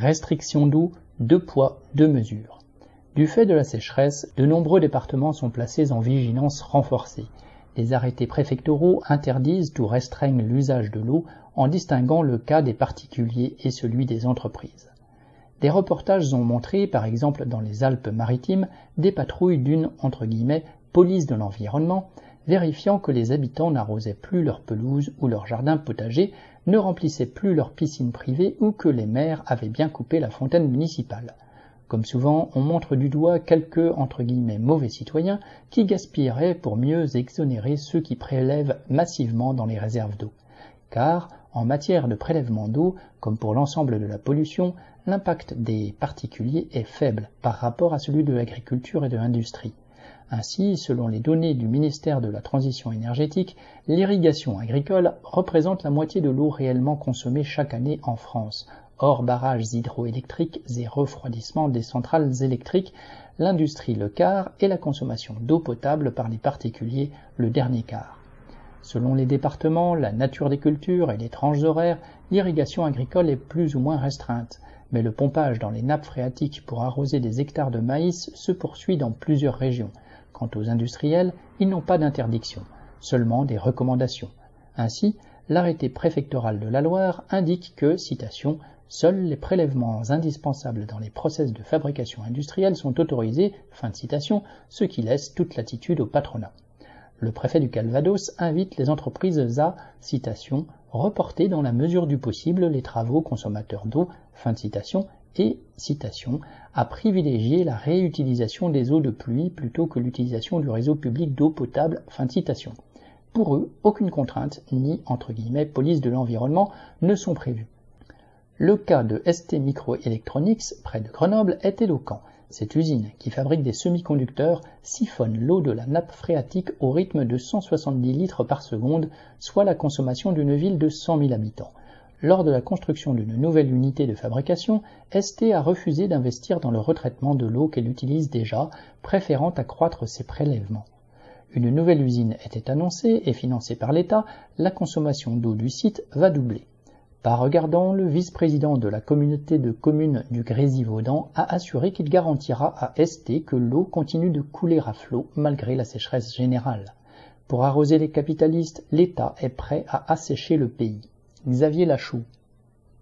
Restriction d'eau, deux poids, deux mesures. Du fait de la sécheresse, de nombreux départements sont placés en vigilance renforcée. Les arrêtés préfectoraux interdisent ou restreignent l'usage de l'eau en distinguant le cas des particuliers et celui des entreprises. Des reportages ont montré, par exemple dans les Alpes-Maritimes, des patrouilles d'une police de l'environnement, vérifiant que les habitants n'arrosaient plus leurs pelouses ou leurs jardins potagers, ne remplissaient plus leurs piscines privées ou que les maires avaient bien coupé la fontaine municipale. Comme souvent, on montre du doigt quelques entre guillemets mauvais citoyens qui gaspilleraient pour mieux exonérer ceux qui prélèvent massivement dans les réserves d'eau. Car, en matière de prélèvement d'eau, comme pour l'ensemble de la pollution, l'impact des particuliers est faible par rapport à celui de l'agriculture et de l'industrie. Ainsi, selon les données du ministère de la Transition énergétique, l'irrigation agricole représente la moitié de l'eau réellement consommée chaque année en France. Hors barrages hydroélectriques et refroidissement des centrales électriques, l'industrie le quart et la consommation d'eau potable par les particuliers le dernier quart. Selon les départements, la nature des cultures et les tranches horaires, l'irrigation agricole est plus ou moins restreinte mais le pompage dans les nappes phréatiques pour arroser des hectares de maïs se poursuit dans plusieurs régions. Quant aux industriels, ils n'ont pas d'interdiction, seulement des recommandations. Ainsi, l'arrêté préfectoral de la Loire indique que, citation, seuls les prélèvements indispensables dans les process de fabrication industrielle sont autorisés, fin ce qui laisse toute latitude au patronat. Le préfet du Calvados invite les entreprises à, citation, reporter dans la mesure du possible les travaux consommateurs d'eau, fin de citation, et, citation, à privilégier la réutilisation des eaux de pluie plutôt que l'utilisation du réseau public d'eau potable, fin de citation. Pour eux, aucune contrainte, ni, entre guillemets, police de l'environnement, ne sont prévues. Le cas de ST Microelectronics, près de Grenoble, est éloquent. Cette usine, qui fabrique des semi-conducteurs, siphonne l'eau de la nappe phréatique au rythme de 170 litres par seconde, soit la consommation d'une ville de 100 000 habitants. Lors de la construction d'une nouvelle unité de fabrication, ST a refusé d'investir dans le retraitement de l'eau qu'elle utilise déjà, préférant accroître ses prélèvements. Une nouvelle usine était annoncée et financée par l'État, la consommation d'eau du site va doubler. Par regardant, le vice-président de la communauté de communes du Grésivaudan a assuré qu'il garantira à ST que l'eau continue de couler à flot malgré la sécheresse générale. Pour arroser les capitalistes, l'État est prêt à assécher le pays. Xavier Lachoux